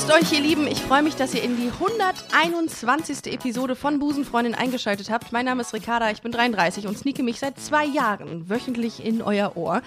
Grüßt euch, ihr Lieben. Ich freue mich, dass ihr in die 121. Episode von Busenfreundin eingeschaltet habt. Mein Name ist Ricarda, ich bin 33 und sneake mich seit zwei Jahren wöchentlich in euer Ohr.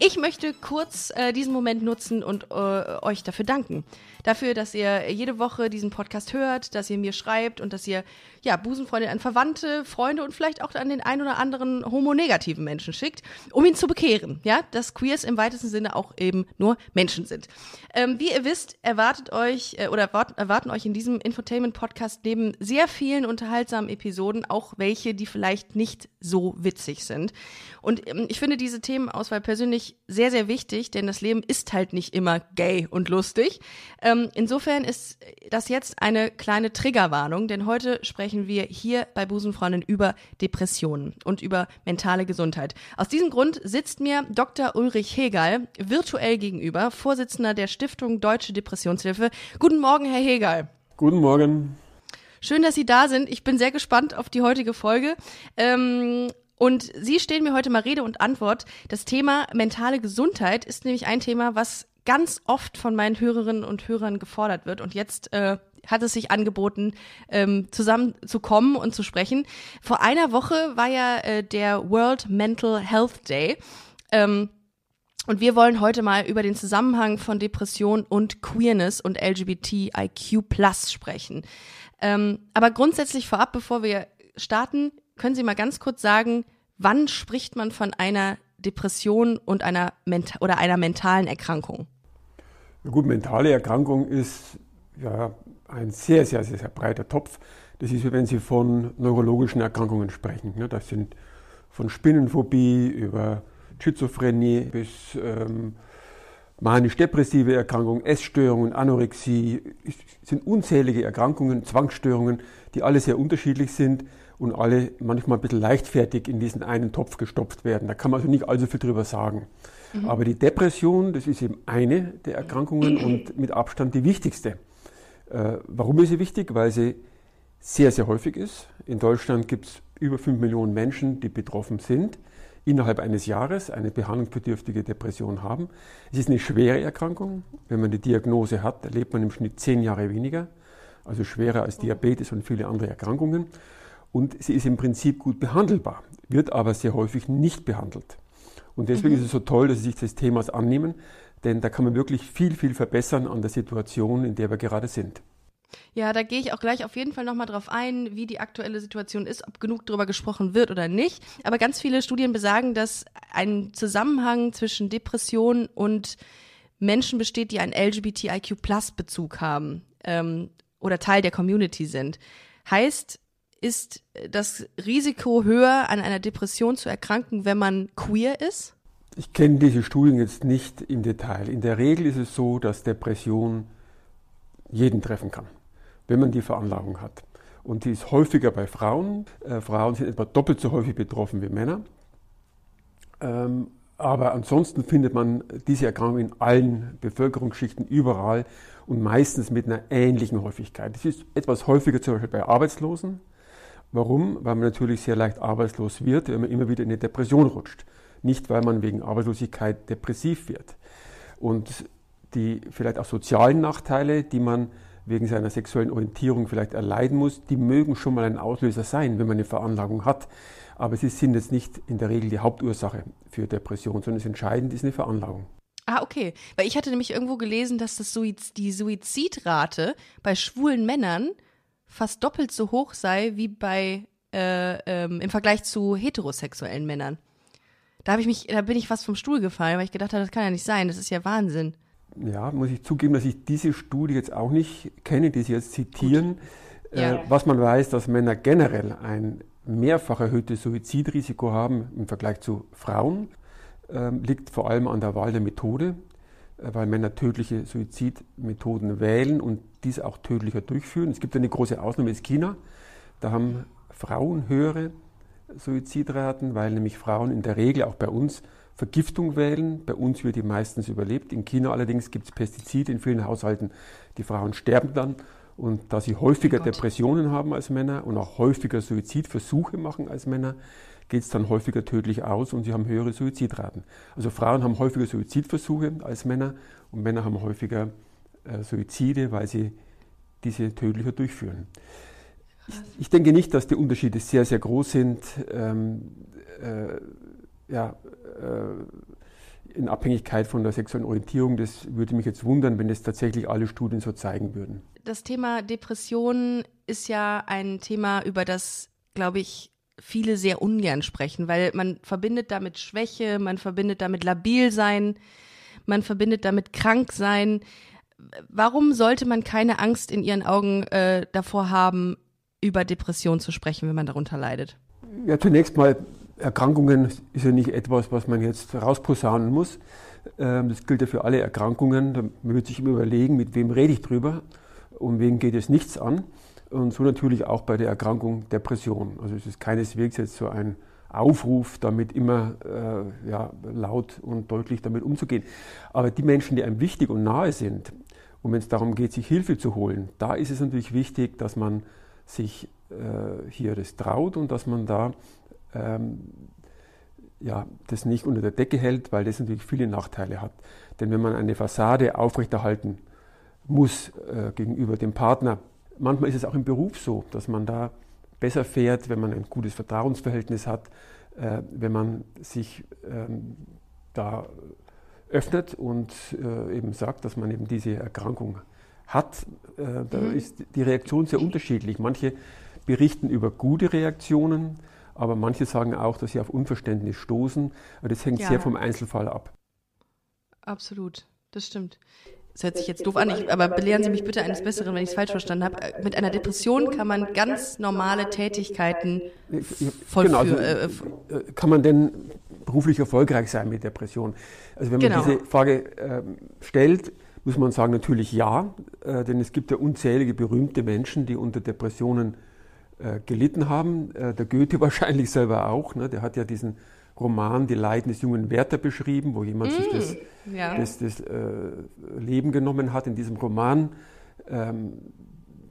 Ich möchte kurz äh, diesen Moment nutzen und äh, euch dafür danken dafür, dass ihr jede Woche diesen Podcast hört, dass ihr mir schreibt und dass ihr ja Busenfreunde an Verwandte, Freunde und vielleicht auch an den ein oder anderen homonegativen Menschen schickt, um ihn zu bekehren. Ja, dass Queers im weitesten Sinne auch eben nur Menschen sind. Ähm, wie ihr wisst, erwartet euch äh, oder erwarten, erwarten euch in diesem Infotainment-Podcast neben sehr vielen unterhaltsamen Episoden auch welche, die vielleicht nicht so witzig sind. Und ähm, ich finde diese Themenauswahl persönlich sehr, sehr wichtig, denn das Leben ist halt nicht immer gay und lustig. Ähm, insofern ist das jetzt eine kleine Triggerwarnung, denn heute sprechen wir hier bei Busenfreundin über Depressionen und über mentale Gesundheit. Aus diesem Grund sitzt mir Dr. Ulrich Hegel virtuell gegenüber, Vorsitzender der Stiftung Deutsche Depressionshilfe. Guten Morgen, Herr Hegel. Guten Morgen. Schön, dass Sie da sind. Ich bin sehr gespannt auf die heutige Folge. Ähm, und Sie stehen mir heute mal Rede und Antwort. Das Thema mentale Gesundheit ist nämlich ein Thema, was ganz oft von meinen Hörerinnen und Hörern gefordert wird. Und jetzt äh, hat es sich angeboten, ähm, zusammenzukommen und zu sprechen. Vor einer Woche war ja äh, der World Mental Health Day. Ähm, und wir wollen heute mal über den Zusammenhang von Depression und Queerness und LGBTIQ Plus sprechen. Ähm, aber grundsätzlich vorab, bevor wir starten, können Sie mal ganz kurz sagen, wann spricht man von einer Depression und einer oder einer mentalen Erkrankung? Gut, mentale Erkrankung ist ja ein sehr, sehr, sehr, sehr breiter Topf. Das ist wenn Sie von neurologischen Erkrankungen sprechen. Ne? Das sind von Spinnenphobie über Schizophrenie bis ähm, manisch-depressive Erkrankungen, Essstörungen, Anorexie. Es sind unzählige Erkrankungen, Zwangsstörungen, die alle sehr unterschiedlich sind und alle manchmal ein bisschen leichtfertig in diesen einen Topf gestopft werden. Da kann man also nicht allzu viel drüber sagen. Mhm. Aber die Depression, das ist eben eine der Erkrankungen und mit Abstand die wichtigste. Äh, warum ist sie wichtig? Weil sie sehr, sehr häufig ist. In Deutschland gibt es über 5 Millionen Menschen, die betroffen sind, innerhalb eines Jahres eine behandlungsbedürftige Depression haben. Es ist eine schwere Erkrankung. Wenn man die Diagnose hat, erlebt man im Schnitt 10 Jahre weniger, also schwerer als Diabetes und viele andere Erkrankungen und sie ist im Prinzip gut behandelbar, wird aber sehr häufig nicht behandelt. Und deswegen mhm. ist es so toll, dass Sie sich des Themas annehmen, denn da kann man wirklich viel, viel verbessern an der Situation, in der wir gerade sind. Ja, da gehe ich auch gleich auf jeden Fall nochmal drauf ein, wie die aktuelle Situation ist, ob genug darüber gesprochen wird oder nicht. Aber ganz viele Studien besagen, dass ein Zusammenhang zwischen Depression und Menschen besteht, die einen LGBTIQ-Plus-Bezug haben ähm, oder Teil der Community sind. Heißt, ist das Risiko höher, an einer Depression zu erkranken, wenn man queer ist? Ich kenne diese Studien jetzt nicht im Detail. In der Regel ist es so, dass Depression jeden treffen kann, wenn man die Veranlagung hat. Und die ist häufiger bei Frauen. Äh, Frauen sind etwa doppelt so häufig betroffen wie Männer. Ähm, aber ansonsten findet man diese Erkrankung in allen Bevölkerungsschichten überall und meistens mit einer ähnlichen Häufigkeit. Es ist etwas häufiger zum Beispiel bei Arbeitslosen, Warum? Weil man natürlich sehr leicht arbeitslos wird, wenn man immer wieder in eine Depression rutscht. Nicht, weil man wegen Arbeitslosigkeit depressiv wird. Und die vielleicht auch sozialen Nachteile, die man wegen seiner sexuellen Orientierung vielleicht erleiden muss, die mögen schon mal ein Auslöser sein, wenn man eine Veranlagung hat. Aber sie sind jetzt nicht in der Regel die Hauptursache für Depression, sondern das Entscheidende ist eine Veranlagung. Ah, okay. Weil ich hatte nämlich irgendwo gelesen, dass das Suiz die Suizidrate bei schwulen Männern fast doppelt so hoch sei wie bei äh, ähm, im Vergleich zu heterosexuellen Männern. Da habe ich mich, da bin ich fast vom Stuhl gefallen, weil ich gedacht habe, das kann ja nicht sein, das ist ja Wahnsinn. Ja, muss ich zugeben, dass ich diese Studie jetzt auch nicht kenne, die Sie jetzt zitieren. Äh, Was man weiß, dass Männer generell ein mehrfach erhöhtes Suizidrisiko haben im Vergleich zu Frauen, äh, liegt vor allem an der Wahl der Methode, weil Männer tödliche Suizidmethoden wählen und diese auch tödlicher durchführen. Es gibt eine große Ausnahme, ist China. Da haben Frauen höhere Suizidraten, weil nämlich Frauen in der Regel auch bei uns Vergiftung wählen. Bei uns wird die meistens überlebt. In China allerdings gibt es Pestizide in vielen Haushalten. Die Frauen sterben dann. Und da sie häufiger oh Depressionen haben als Männer und auch häufiger Suizidversuche machen als Männer, geht es dann häufiger tödlich aus und sie haben höhere Suizidraten. Also Frauen haben häufiger Suizidversuche als Männer und Männer haben häufiger äh, Suizide, weil sie diese tödlicher durchführen. Ich, ich, denke nicht, dass die Unterschiede sehr, sehr groß sind. Ähm, äh, ja, äh, in Abhängigkeit von der sexuellen Orientierung. Das würde mich jetzt wundern, wenn es tatsächlich alle Studien so zeigen würden. Das Thema Depression ist ja ein Thema, über das, glaube ich, viele sehr ungern sprechen, weil man verbindet damit Schwäche, man verbindet damit labil sein, man verbindet damit krank sein. Warum sollte man keine Angst in ihren Augen äh, davor haben, über Depression zu sprechen, wenn man darunter leidet? Ja, zunächst mal Erkrankungen ist ja nicht etwas, was man jetzt rausposaunen muss. Ähm, das gilt ja für alle Erkrankungen. Man wird sich immer überlegen, mit wem rede ich drüber, um wen geht es nichts an. Und so natürlich auch bei der Erkrankung Depression. Also es ist keineswegs jetzt so ein Aufruf, damit immer äh, ja, laut und deutlich damit umzugehen. Aber die Menschen, die einem wichtig und nahe sind, und wenn es darum geht, sich Hilfe zu holen, da ist es natürlich wichtig, dass man sich äh, hier das traut und dass man da ähm, ja, das nicht unter der Decke hält, weil das natürlich viele Nachteile hat. Denn wenn man eine Fassade aufrechterhalten muss äh, gegenüber dem Partner, manchmal ist es auch im Beruf so, dass man da besser fährt, wenn man ein gutes Vertrauensverhältnis hat, äh, wenn man sich ähm, da öffnet und äh, eben sagt, dass man eben diese Erkrankung hat. Äh, da mhm. ist die Reaktion sehr unterschiedlich. Manche berichten über gute Reaktionen, aber manche sagen auch, dass sie auf Unverständnis stoßen. Das hängt ja. sehr vom Einzelfall ab. Absolut, das stimmt. Das hört sich jetzt doof an, ich, aber belehren Sie mich bitte eines Besseren, wenn ich es falsch verstanden habe. Mit einer Depression kann man ganz normale Tätigkeiten vollführen. Genau, also, äh, äh, kann man denn beruflich erfolgreich sein mit Depression? Also wenn man genau. diese Frage äh, stellt, muss man sagen natürlich ja, äh, denn es gibt ja unzählige berühmte Menschen, die unter Depressionen äh, gelitten haben. Äh, der Goethe wahrscheinlich selber auch. Ne? Der hat ja diesen Roman Die Leiden des jungen Werther beschrieben, wo jemand mm, sich das, ja. das, das äh, Leben genommen hat in diesem Roman. Ähm,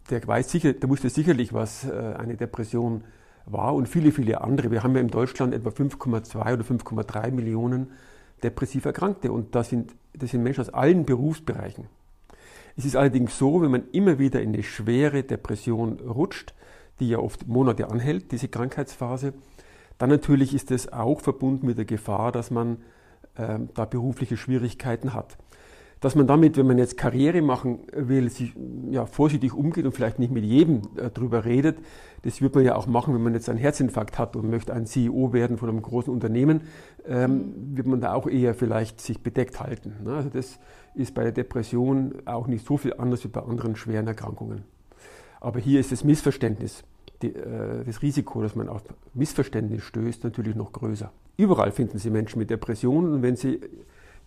der weiß sicher, der wusste sicherlich, was äh, eine Depression war und viele, viele andere. Wir haben ja in Deutschland etwa 5,2 oder 5,3 Millionen depressiv Erkrankte und das sind, das sind Menschen aus allen Berufsbereichen. Es ist allerdings so, wenn man immer wieder in eine schwere Depression rutscht, die ja oft Monate anhält, diese Krankheitsphase. Dann natürlich ist es auch verbunden mit der Gefahr, dass man äh, da berufliche Schwierigkeiten hat. Dass man damit, wenn man jetzt Karriere machen will, sich ja, vorsichtig umgeht und vielleicht nicht mit jedem äh, drüber redet, das wird man ja auch machen, wenn man jetzt einen Herzinfarkt hat und möchte ein CEO werden von einem großen Unternehmen, ähm, wird man da auch eher vielleicht sich bedeckt halten. Ne? Also das ist bei der Depression auch nicht so viel anders wie bei anderen schweren Erkrankungen. Aber hier ist das Missverständnis die, äh, das Risiko, dass man auf Missverständnis stößt, natürlich noch größer. Überall finden Sie Menschen mit Depressionen wenn Sie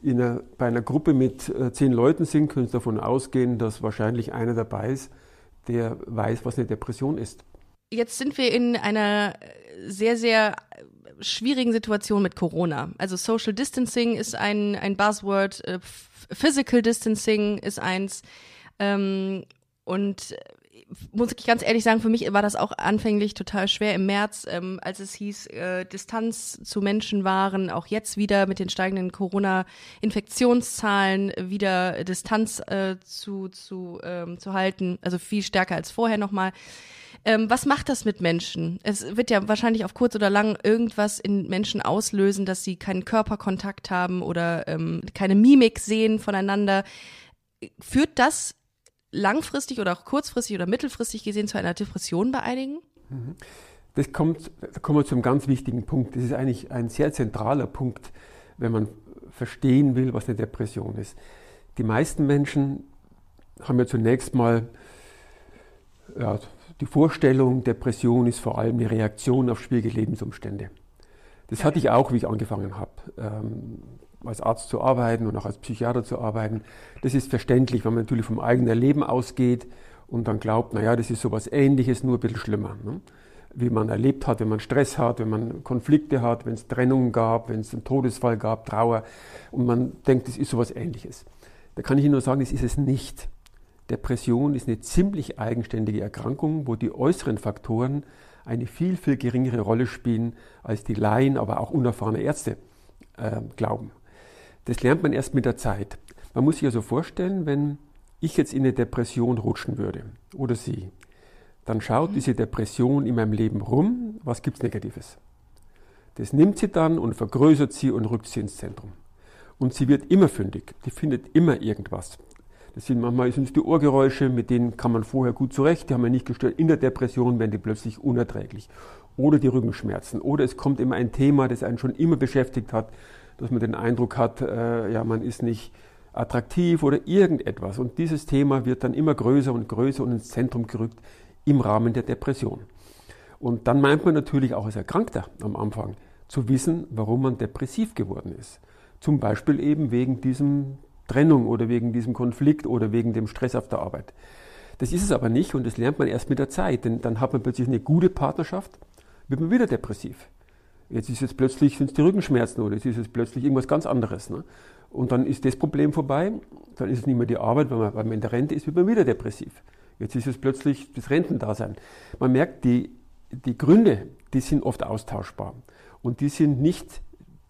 einer, bei einer Gruppe mit äh, zehn Leuten sind, können Sie davon ausgehen, dass wahrscheinlich einer dabei ist, der weiß, was eine Depression ist. Jetzt sind wir in einer sehr, sehr schwierigen Situation mit Corona. Also Social Distancing ist ein, ein Buzzword, äh, Physical Distancing ist eins. Ähm, und muss ich ganz ehrlich sagen, für mich war das auch anfänglich total schwer im März, ähm, als es hieß, äh, Distanz zu Menschen waren, auch jetzt wieder mit den steigenden Corona-Infektionszahlen wieder Distanz äh, zu, zu, ähm, zu halten, also viel stärker als vorher nochmal. Ähm, was macht das mit Menschen? Es wird ja wahrscheinlich auf kurz oder lang irgendwas in Menschen auslösen, dass sie keinen Körperkontakt haben oder ähm, keine Mimik sehen voneinander. Führt das langfristig oder auch kurzfristig oder mittelfristig gesehen zu einer Depression bei einigen? Mhm. Das kommt, da kommen wir zum ganz wichtigen Punkt. Das ist eigentlich ein sehr zentraler Punkt, wenn man verstehen will, was eine Depression ist. Die meisten Menschen haben ja zunächst mal ja, die Vorstellung, Depression ist vor allem eine Reaktion auf schwierige Lebensumstände. Das hatte ich auch, wie ich angefangen habe. Ähm, als Arzt zu arbeiten und auch als Psychiater zu arbeiten. Das ist verständlich, wenn man natürlich vom eigenen Leben ausgeht und dann glaubt, naja, das ist sowas ähnliches, nur ein bisschen schlimmer. Ne? wie man erlebt hat, wenn man Stress hat, wenn man Konflikte hat, wenn es Trennungen gab, wenn es einen Todesfall gab, Trauer und man denkt, es ist sowas ähnliches. Da kann ich Ihnen nur sagen, das ist es nicht. Depression ist eine ziemlich eigenständige Erkrankung, wo die äußeren Faktoren eine viel, viel geringere Rolle spielen, als die Laien, aber auch unerfahrene Ärzte äh, glauben. Das lernt man erst mit der Zeit. Man muss sich also vorstellen, wenn ich jetzt in eine Depression rutschen würde oder Sie, dann schaut mhm. diese Depression in meinem Leben rum, was gibt es Negatives. Das nimmt sie dann und vergrößert sie und rückt sie ins Zentrum. Und sie wird immer fündig, die findet immer irgendwas. Das sind manchmal sind es die Ohrgeräusche, mit denen kann man vorher gut zurecht, die haben wir nicht gestört. In der Depression werden die plötzlich unerträglich. Oder die Rückenschmerzen. Oder es kommt immer ein Thema, das einen schon immer beschäftigt hat, dass man den Eindruck hat, äh, ja, man ist nicht attraktiv oder irgendetwas. Und dieses Thema wird dann immer größer und größer und ins Zentrum gerückt im Rahmen der Depression. Und dann meint man natürlich auch als Erkrankter am Anfang zu wissen, warum man depressiv geworden ist. Zum Beispiel eben wegen diesem Trennung oder wegen diesem Konflikt oder wegen dem Stress auf der Arbeit. Das ist es aber nicht und das lernt man erst mit der Zeit, denn dann hat man plötzlich eine gute Partnerschaft, wird man wieder depressiv. Jetzt ist es plötzlich sind es die Rückenschmerzen oder jetzt ist es plötzlich irgendwas ganz anderes. Ne? Und dann ist das Problem vorbei, dann ist es nicht mehr die Arbeit, weil man, weil man in der Rente ist, wird man wieder depressiv. Jetzt ist es plötzlich das Rentendasein. Man merkt, die, die Gründe, die sind oft austauschbar. Und die sind nicht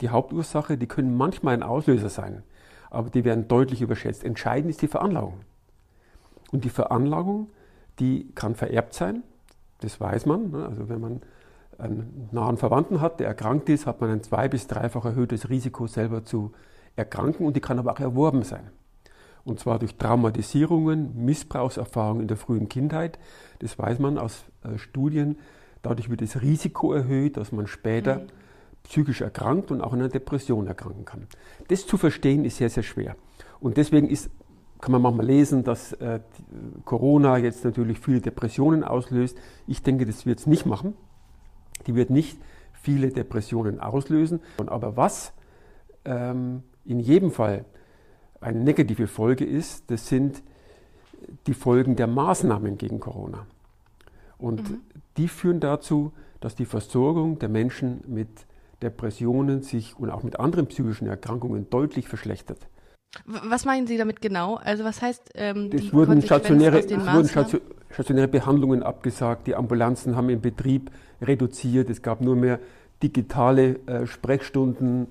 die Hauptursache, die können manchmal ein Auslöser sein, aber die werden deutlich überschätzt. Entscheidend ist die Veranlagung. Und die Veranlagung, die kann vererbt sein, das weiß man. Ne? Also wenn man einen nahen Verwandten hat, der erkrankt ist, hat man ein zwei- bis dreifach erhöhtes Risiko, selber zu erkranken und die kann aber auch erworben sein und zwar durch Traumatisierungen, Missbrauchserfahrungen in der frühen Kindheit. Das weiß man aus äh, Studien. Dadurch wird das Risiko erhöht, dass man später mhm. psychisch erkrankt und auch in einer Depression erkranken kann. Das zu verstehen ist sehr, sehr schwer. Und deswegen ist, kann man manchmal lesen, dass äh, Corona jetzt natürlich viele Depressionen auslöst. Ich denke, das wird es nicht machen. Die wird nicht viele Depressionen auslösen. Aber was ähm, in jedem Fall eine negative Folge ist, das sind die Folgen der Maßnahmen gegen Corona. Und mhm. die führen dazu, dass die Versorgung der Menschen mit Depressionen sich und auch mit anderen psychischen Erkrankungen deutlich verschlechtert. Was meinen Sie damit genau? Also was heißt ähm, es wurden stationäre, es wurden stationäre Behandlungen abgesagt, die Ambulanzen haben im Betrieb reduziert, es gab nur mehr digitale äh, Sprechstunden,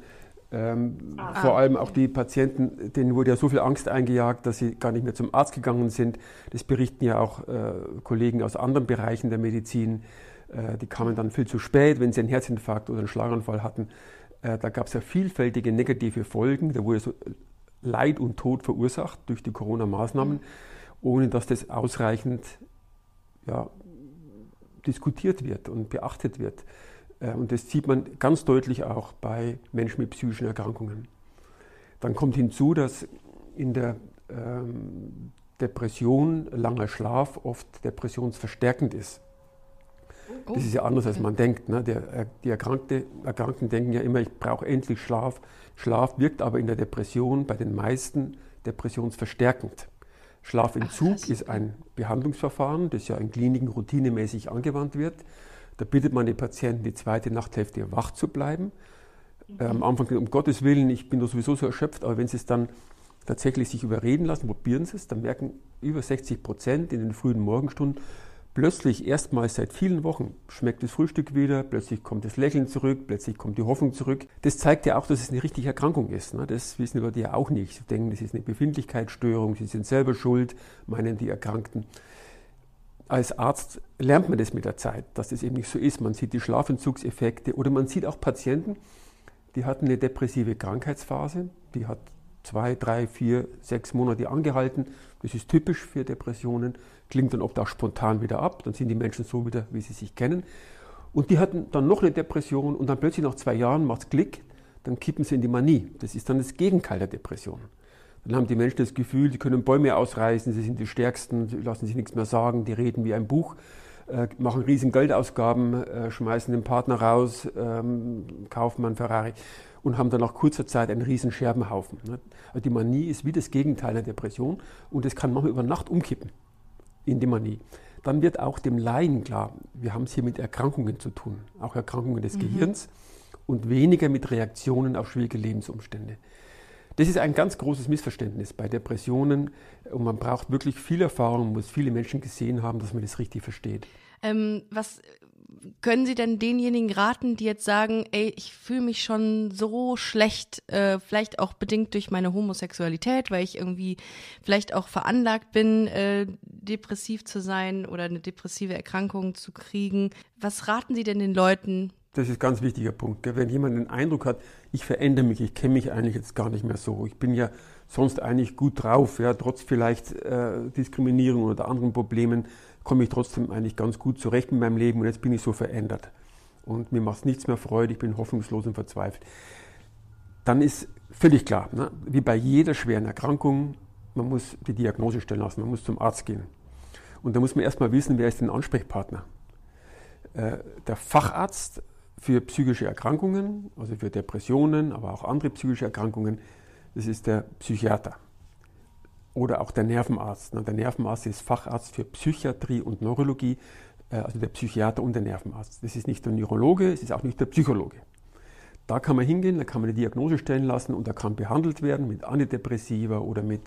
ähm, ah. Vor allem auch die Patienten, denen wurde ja so viel Angst eingejagt, dass sie gar nicht mehr zum Arzt gegangen sind. Das berichten ja auch äh, Kollegen aus anderen Bereichen der Medizin. Äh, die kamen dann viel zu spät, wenn sie einen Herzinfarkt oder einen Schlaganfall hatten. Äh, da gab es ja vielfältige negative Folgen. Da wurde so Leid und Tod verursacht durch die Corona-Maßnahmen, ohne dass das ausreichend ja, diskutiert wird und beachtet wird. Äh, und das sieht man ganz deutlich auch bei Menschen mit psychischen Erkrankungen. Dann kommt hinzu, dass in der ähm, Depression langer Schlaf oft depressionsverstärkend ist. Das ist ja anders, als man denkt. Ne? Der, äh, die Erkrankte, Erkrankten denken ja immer, ich brauche endlich Schlaf. Schlaf wirkt aber in der Depression bei den meisten depressionsverstärkend. Schlafentzug Ach, ist ein Behandlungsverfahren, das ja in Kliniken routinemäßig angewandt wird. Da bittet man die Patienten, die zweite Nachthälfte wach zu bleiben. Mhm. Am Anfang, um Gottes Willen, ich bin doch sowieso so erschöpft, aber wenn Sie es dann tatsächlich sich überreden lassen, probieren Sie es, dann merken über 60 Prozent in den frühen Morgenstunden, plötzlich erstmals seit vielen Wochen schmeckt das Frühstück wieder, plötzlich kommt das Lächeln zurück, plötzlich kommt die Hoffnung zurück. Das zeigt ja auch, dass es eine richtige Erkrankung ist. Ne? Das wissen die Leute ja auch nicht. Sie denken, das ist eine Befindlichkeitsstörung, sie sind selber schuld, meinen die Erkrankten als Arzt lernt man das mit der Zeit, dass das eben nicht so ist. Man sieht die Schlafentzugseffekte oder man sieht auch Patienten, die hatten eine depressive Krankheitsphase, die hat zwei, drei, vier, sechs Monate angehalten. Das ist typisch für Depressionen, klingt dann oft auch spontan wieder ab, dann sind die Menschen so wieder, wie sie sich kennen. Und die hatten dann noch eine Depression und dann plötzlich nach zwei Jahren macht es Klick, dann kippen sie in die Manie. Das ist dann das Gegenteil der Depression. Dann haben die Menschen das Gefühl, sie können Bäume ausreißen, sie sind die Stärksten, sie lassen sich nichts mehr sagen, die reden wie ein Buch, äh, machen riesen Geldausgaben, äh, schmeißen den Partner raus, ähm, kaufen einen Ferrari und haben dann nach kurzer Zeit einen riesen Scherbenhaufen. Ne? Die Manie ist wie das Gegenteil der Depression und es kann manchmal über Nacht umkippen in die Manie. dann wird auch dem Laien klar, wir haben es hier mit Erkrankungen zu tun, auch Erkrankungen des mhm. Gehirns und weniger mit Reaktionen auf schwierige Lebensumstände. Das ist ein ganz großes Missverständnis bei Depressionen und man braucht wirklich viel Erfahrung, muss viele Menschen gesehen haben, dass man das richtig versteht. Ähm, was können Sie denn denjenigen raten, die jetzt sagen, ey, ich fühle mich schon so schlecht, äh, vielleicht auch bedingt durch meine Homosexualität, weil ich irgendwie vielleicht auch veranlagt bin, äh, depressiv zu sein oder eine depressive Erkrankung zu kriegen. Was raten Sie denn den Leuten? Das ist ein ganz wichtiger Punkt. Gell? Wenn jemand den Eindruck hat, ich verändere mich, ich kenne mich eigentlich jetzt gar nicht mehr so, ich bin ja sonst eigentlich gut drauf, ja, trotz vielleicht äh, Diskriminierung oder anderen Problemen, komme ich trotzdem eigentlich ganz gut zurecht mit meinem Leben und jetzt bin ich so verändert. Und mir macht nichts mehr Freude, ich bin hoffnungslos und verzweifelt. Dann ist völlig klar, ne, wie bei jeder schweren Erkrankung, man muss die Diagnose stellen lassen, man muss zum Arzt gehen. Und da muss man erstmal wissen, wer ist denn Ansprechpartner. Äh, der Facharzt für psychische Erkrankungen, also für Depressionen, aber auch andere psychische Erkrankungen, das ist der Psychiater oder auch der Nervenarzt. Der Nervenarzt ist Facharzt für Psychiatrie und Neurologie, äh, also der Psychiater und der Nervenarzt. Das ist nicht der Neurologe, es ist auch nicht der Psychologe. Da kann man hingehen, da kann man eine Diagnose stellen lassen und da kann behandelt werden mit Antidepressiva oder mit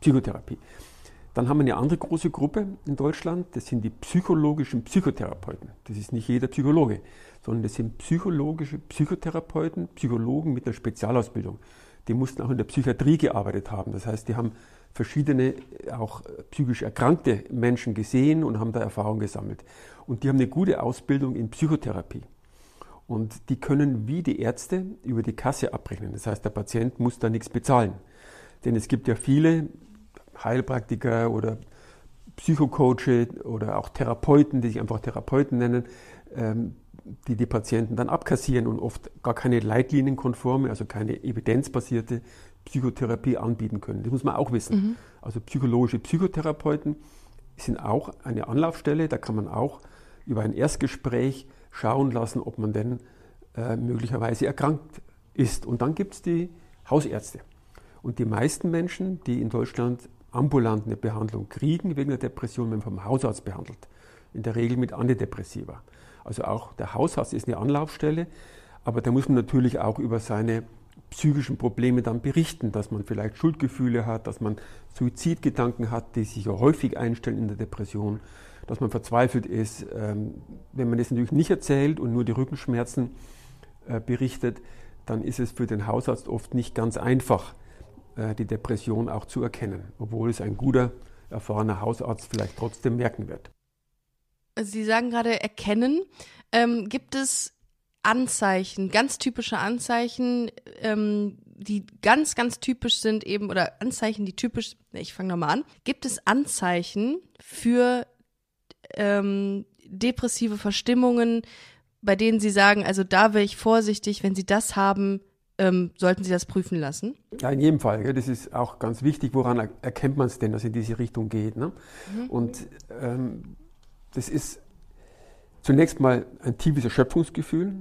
Psychotherapie. Dann haben wir eine andere große Gruppe in Deutschland, das sind die psychologischen Psychotherapeuten. Das ist nicht jeder Psychologe, sondern das sind psychologische Psychotherapeuten, Psychologen mit einer Spezialausbildung. Die mussten auch in der Psychiatrie gearbeitet haben. Das heißt, die haben verschiedene auch psychisch erkrankte Menschen gesehen und haben da Erfahrung gesammelt. Und die haben eine gute Ausbildung in Psychotherapie. Und die können wie die Ärzte über die Kasse abrechnen. Das heißt, der Patient muss da nichts bezahlen. Denn es gibt ja viele Heilpraktiker oder Psychocoaches oder auch Therapeuten, die sich einfach Therapeuten nennen, ähm, die die Patienten dann abkassieren und oft gar keine leitlinienkonforme, also keine evidenzbasierte Psychotherapie anbieten können. Das muss man auch wissen. Mhm. Also psychologische Psychotherapeuten sind auch eine Anlaufstelle, da kann man auch über ein Erstgespräch schauen lassen, ob man denn äh, möglicherweise erkrankt ist. Und dann gibt es die Hausärzte. Und die meisten Menschen, die in Deutschland ambulant eine Behandlung kriegen wegen der Depression, werden vom Hausarzt behandelt. In der Regel mit Antidepressiva. Also auch der Hausarzt ist eine Anlaufstelle, aber da muss man natürlich auch über seine psychischen Probleme dann berichten, dass man vielleicht Schuldgefühle hat, dass man Suizidgedanken hat, die sich ja häufig einstellen in der Depression, dass man verzweifelt ist. Ähm, wenn man das natürlich nicht erzählt und nur die Rückenschmerzen äh, berichtet, dann ist es für den Hausarzt oft nicht ganz einfach, äh, die Depression auch zu erkennen, obwohl es ein guter, erfahrener Hausarzt vielleicht trotzdem merken wird. Sie sagen gerade erkennen. Ähm, gibt es Anzeichen, ganz typische Anzeichen, ähm, die ganz, ganz typisch sind eben, oder Anzeichen, die typisch, ich fange nochmal an. Gibt es Anzeichen für ähm, depressive Verstimmungen, bei denen Sie sagen, also da wäre ich vorsichtig, wenn Sie das haben, ähm, sollten Sie das prüfen lassen? Ja, in jedem Fall. Gell? Das ist auch ganz wichtig. Woran erkennt man es denn, dass es in diese Richtung geht? Ne? Mhm. Und ähm, das ist zunächst mal ein tiefes Erschöpfungsgefühl.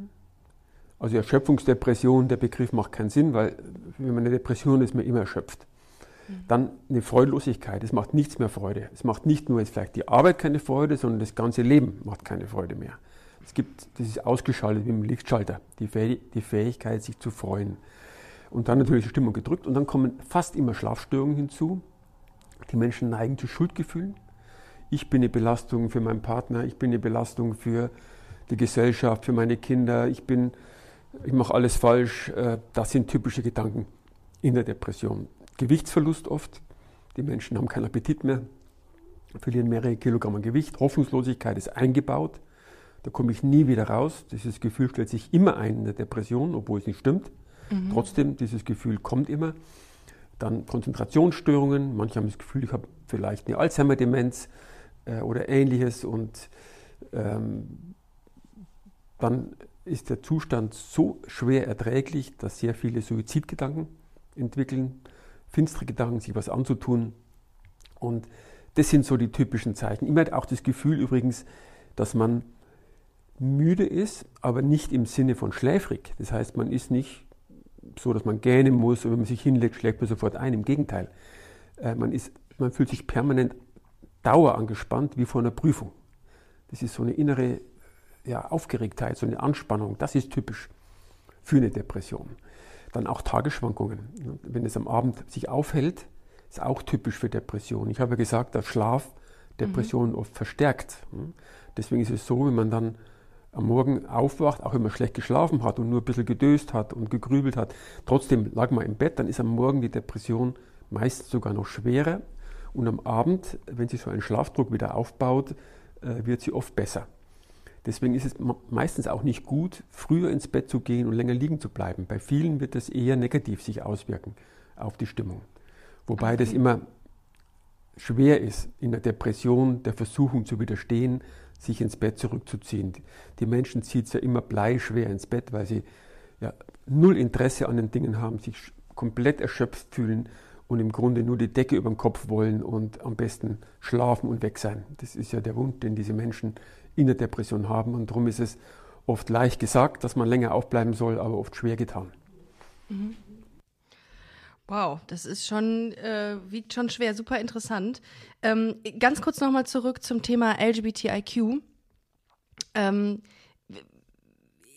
Also Erschöpfungsdepression, der Begriff macht keinen Sinn, weil wenn man eine Depression ist, man immer erschöpft. Mhm. Dann eine Freudlosigkeit, es macht nichts mehr Freude. Es macht nicht nur jetzt vielleicht die Arbeit keine Freude, sondern das ganze Leben macht keine Freude mehr. Es gibt, das ist ausgeschaltet wie im Lichtschalter, die, Fäh die Fähigkeit, sich zu freuen. Und dann natürlich die Stimmung gedrückt und dann kommen fast immer Schlafstörungen hinzu. Die Menschen neigen zu Schuldgefühlen. Ich bin eine Belastung für meinen Partner, ich bin eine Belastung für die Gesellschaft, für meine Kinder, ich bin ich mache alles falsch. Äh, das sind typische Gedanken in der Depression. Gewichtsverlust oft. Die Menschen haben keinen Appetit mehr, verlieren mehrere Kilogramm an Gewicht. Hoffnungslosigkeit ist eingebaut. Da komme ich nie wieder raus. Dieses Gefühl stellt sich immer ein in der Depression, obwohl es nicht stimmt. Mhm. Trotzdem, dieses Gefühl kommt immer. Dann Konzentrationsstörungen. Manche haben das Gefühl, ich habe vielleicht eine Alzheimer-Demenz äh, oder ähnliches. Und ähm, dann ist der Zustand so schwer erträglich, dass sehr viele Suizidgedanken entwickeln, finstere Gedanken, sich was anzutun. Und das sind so die typischen Zeichen. Immer auch das Gefühl übrigens, dass man müde ist, aber nicht im Sinne von schläfrig. Das heißt, man ist nicht so, dass man gähnen muss und wenn man sich hinlegt, schlägt man sofort ein. Im Gegenteil. Äh, man, ist, man fühlt sich permanent dauerangespannt wie vor einer Prüfung. Das ist so eine innere ja, Aufgeregtheit, so eine Anspannung. Das ist typisch für eine Depression. Dann auch Tagesschwankungen. Wenn es am Abend sich aufhält, ist auch typisch für Depressionen. Ich habe ja gesagt, dass Schlaf Depressionen mhm. oft verstärkt. Deswegen ist es so, wenn man dann am Morgen aufwacht, auch wenn man schlecht geschlafen hat und nur ein bisschen gedöst hat und gegrübelt hat, trotzdem lag man im Bett, dann ist am Morgen die Depression meistens sogar noch schwerer und am Abend, wenn sich so ein Schlafdruck wieder aufbaut, äh, wird sie oft besser. Deswegen ist es meistens auch nicht gut, früher ins Bett zu gehen und länger liegen zu bleiben. Bei vielen wird das eher negativ sich auswirken auf die Stimmung. Wobei okay. das immer schwer ist, in der Depression der Versuchung zu widerstehen, sich ins Bett zurückzuziehen. Die Menschen zieht es ja immer bleischwer ins Bett, weil sie ja, null Interesse an den Dingen haben, sich komplett erschöpft fühlen und im Grunde nur die Decke über dem Kopf wollen und am besten schlafen und weg sein. Das ist ja der Wunsch, den diese Menschen in der Depression haben und darum ist es oft leicht gesagt, dass man länger aufbleiben soll, aber oft schwer getan. Mhm. Wow, das ist schon, äh, wiegt schon schwer, super interessant. Ähm, ganz kurz nochmal zurück zum Thema LGBTIQ. Ähm,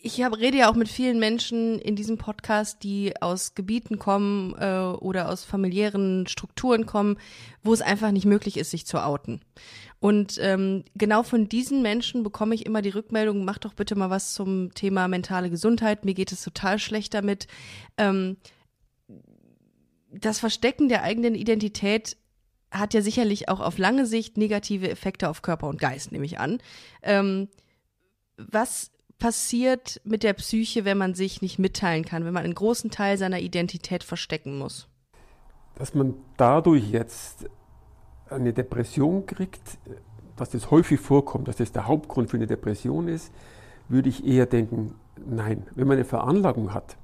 ich hab, rede ja auch mit vielen Menschen in diesem Podcast, die aus Gebieten kommen äh, oder aus familiären Strukturen kommen, wo es einfach nicht möglich ist, sich zu outen. Und ähm, genau von diesen Menschen bekomme ich immer die Rückmeldung, mach doch bitte mal was zum Thema mentale Gesundheit, mir geht es total schlecht damit. Ähm, das Verstecken der eigenen Identität hat ja sicherlich auch auf lange Sicht negative Effekte auf Körper und Geist, nehme ich an. Ähm, was passiert mit der Psyche, wenn man sich nicht mitteilen kann, wenn man einen großen Teil seiner Identität verstecken muss? Dass man dadurch jetzt eine Depression kriegt, dass das häufig vorkommt, dass das der Hauptgrund für eine Depression ist, würde ich eher denken, nein. Wenn man eine Veranlagung hat,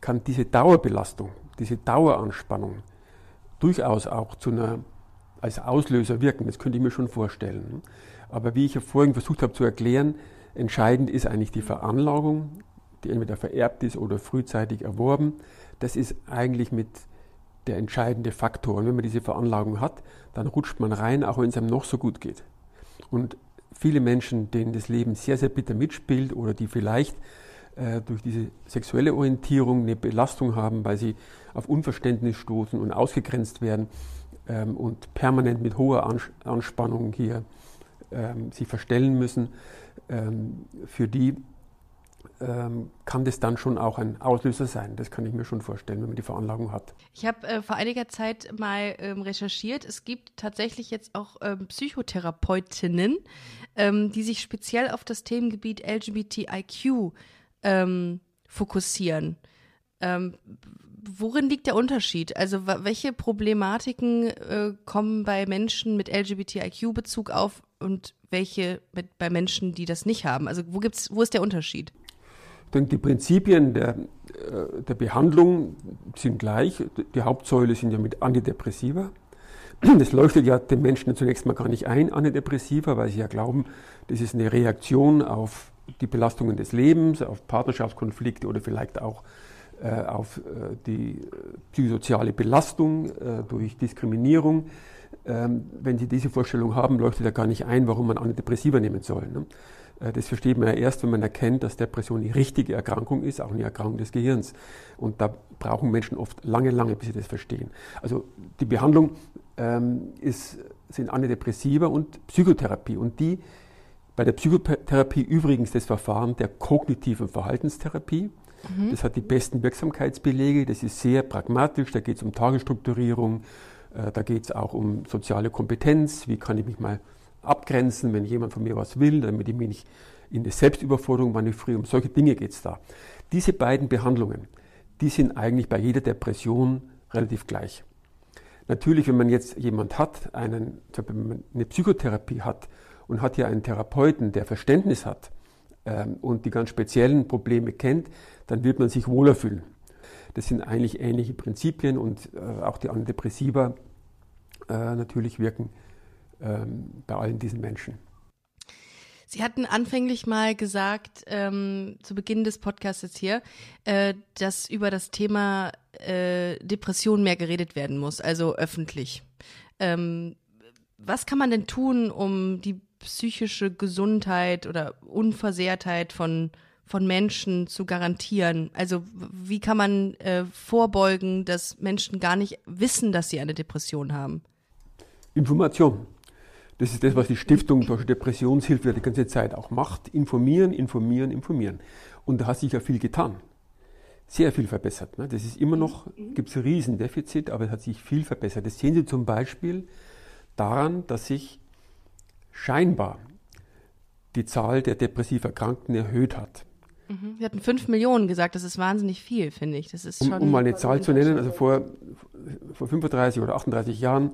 kann diese Dauerbelastung, diese Daueranspannung durchaus auch zu einer, als Auslöser wirken. Das könnte ich mir schon vorstellen. Aber wie ich ja vorhin versucht habe zu erklären, entscheidend ist eigentlich die Veranlagung, die entweder vererbt ist oder frühzeitig erworben. Das ist eigentlich mit der entscheidende Faktor. Und wenn man diese Veranlagung hat, dann rutscht man rein, auch wenn es einem noch so gut geht. Und viele Menschen, denen das Leben sehr, sehr bitter mitspielt oder die vielleicht äh, durch diese sexuelle Orientierung eine Belastung haben, weil sie auf Unverständnis stoßen und ausgegrenzt werden ähm, und permanent mit hoher Anspannung hier ähm, sich verstellen müssen, ähm, für die ähm, kann das dann schon auch ein Auslöser sein. Das kann ich mir schon vorstellen, wenn man die Veranlagung hat. Ich habe äh, vor einiger Zeit mal ähm, recherchiert. Es gibt tatsächlich jetzt auch ähm, Psychotherapeutinnen, ähm, die sich speziell auf das Themengebiet LGBTIQ ähm, fokussieren. Ähm, worin liegt der Unterschied? Also welche Problematiken äh, kommen bei Menschen mit LGBTIQ-Bezug auf und welche mit, bei Menschen, die das nicht haben? Also wo gibt's, wo ist der Unterschied? Denn die Prinzipien der, äh, der Behandlung sind gleich. Die Hauptsäule sind ja mit Antidepressiva. Das leuchtet ja den Menschen zunächst mal gar nicht ein, Antidepressiva, weil sie ja glauben, das ist eine Reaktion auf die Belastungen des Lebens, auf Partnerschaftskonflikte oder vielleicht auch auf äh, die äh, psychosoziale Belastung äh, durch Diskriminierung. Ähm, wenn Sie diese Vorstellung haben, leuchtet ja gar nicht ein, warum man Antidepressiva nehmen soll. Ne? Äh, das versteht man ja erst, wenn man erkennt, dass Depression eine richtige Erkrankung ist, auch eine Erkrankung des Gehirns. Und da brauchen Menschen oft lange, lange, bis sie das verstehen. Also die Behandlung ähm, ist, sind Antidepressiva und Psychotherapie. Und die bei der Psychotherapie übrigens das Verfahren der kognitiven Verhaltenstherapie. Mhm. Das hat die besten Wirksamkeitsbelege. Das ist sehr pragmatisch. Da geht es um Tagesstrukturierung. Äh, da geht es auch um soziale Kompetenz. Wie kann ich mich mal abgrenzen, wenn jemand von mir was will, damit ich mich nicht in die Selbstüberforderung manövriere. Um solche Dinge geht es da. Diese beiden Behandlungen, die sind eigentlich bei jeder Depression relativ gleich. Natürlich, wenn man jetzt jemand hat, einen, eine Psychotherapie hat und hat ja einen Therapeuten, der Verständnis hat ähm, und die ganz speziellen Probleme kennt, dann wird man sich wohler fühlen. Das sind eigentlich ähnliche Prinzipien und äh, auch die Antidepressiva äh, natürlich wirken ähm, bei allen diesen Menschen. Sie hatten anfänglich mal gesagt, ähm, zu Beginn des Podcasts hier, äh, dass über das Thema äh, Depression mehr geredet werden muss, also öffentlich. Ähm, Was kann man denn tun, um die psychische Gesundheit oder Unversehrtheit von von Menschen zu garantieren? Also wie kann man äh, vorbeugen, dass Menschen gar nicht wissen, dass sie eine Depression haben? Information. Das ist das, was die Stiftung Deutsche Depressionshilfe die ganze Zeit auch macht. Informieren, informieren, informieren. Und da hat sich ja viel getan. Sehr viel verbessert. Ne? Das ist immer noch, gibt es ein Riesendefizit, aber es hat sich viel verbessert. Das sehen Sie zum Beispiel daran, dass sich scheinbar die Zahl der depressiv Erkrankten erhöht hat. Mhm. Sie hatten 5 Millionen gesagt, das ist wahnsinnig viel, finde ich. Das ist um, um, mal eine Zahl zu nennen, also vor, vor 35 oder 38 Jahren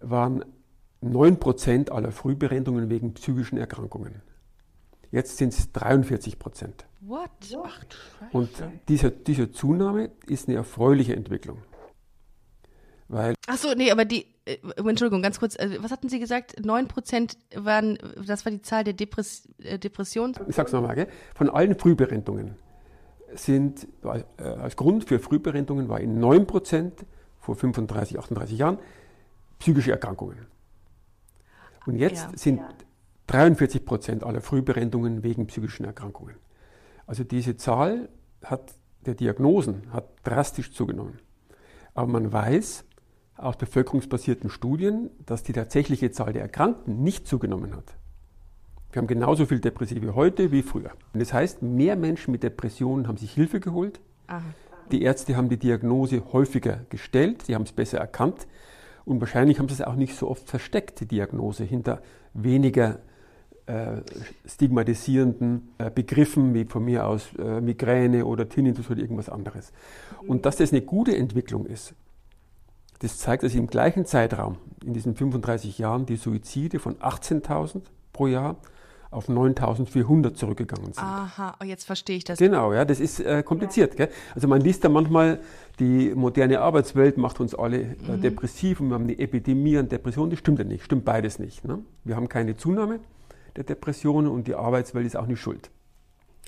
waren 9 Prozent aller Frühberendungen wegen psychischen Erkrankungen. Jetzt sind es 43 Prozent. What? Ach, Und diese, diese Zunahme ist eine erfreuliche Entwicklung. Weil Ach so, nee, aber die, Entschuldigung, ganz kurz, also was hatten Sie gesagt? 9 Prozent waren, das war die Zahl der Depress, äh, Depressionen? Ich sag's nochmal, von allen Frühberentungen sind, äh, als Grund für Frühberentungen war in 9 Prozent vor 35, 38 Jahren psychische Erkrankungen. Und jetzt ja. sind 43 Prozent aller Frühberendungen wegen psychischen Erkrankungen. Also diese Zahl hat, der Diagnosen hat drastisch zugenommen. Aber man weiß aus bevölkerungsbasierten Studien, dass die tatsächliche Zahl der Erkrankten nicht zugenommen hat. Wir haben genauso viel Depressive heute wie früher. Und das heißt, mehr Menschen mit Depressionen haben sich Hilfe geholt. Aha. Die Ärzte haben die Diagnose häufiger gestellt, sie haben es besser erkannt. Und wahrscheinlich haben sie es auch nicht so oft versteckt, die Diagnose, hinter weniger äh, stigmatisierenden äh, Begriffen wie von mir aus äh, Migräne oder Tinnitus oder irgendwas anderes. Und dass das eine gute Entwicklung ist, das zeigt, dass im gleichen Zeitraum, in diesen 35 Jahren, die Suizide von 18.000 pro Jahr auf 9.400 zurückgegangen sind. Aha, oh, jetzt verstehe ich das. Genau, ja, das ist äh, kompliziert. Gell? Also man liest da manchmal, die moderne Arbeitswelt macht uns alle äh, mhm. depressiv und wir haben eine Epidemie an Depressionen. Das stimmt ja nicht, stimmt beides nicht. Ne? Wir haben keine Zunahme der Depressionen und die Arbeitswelt ist auch nicht schuld.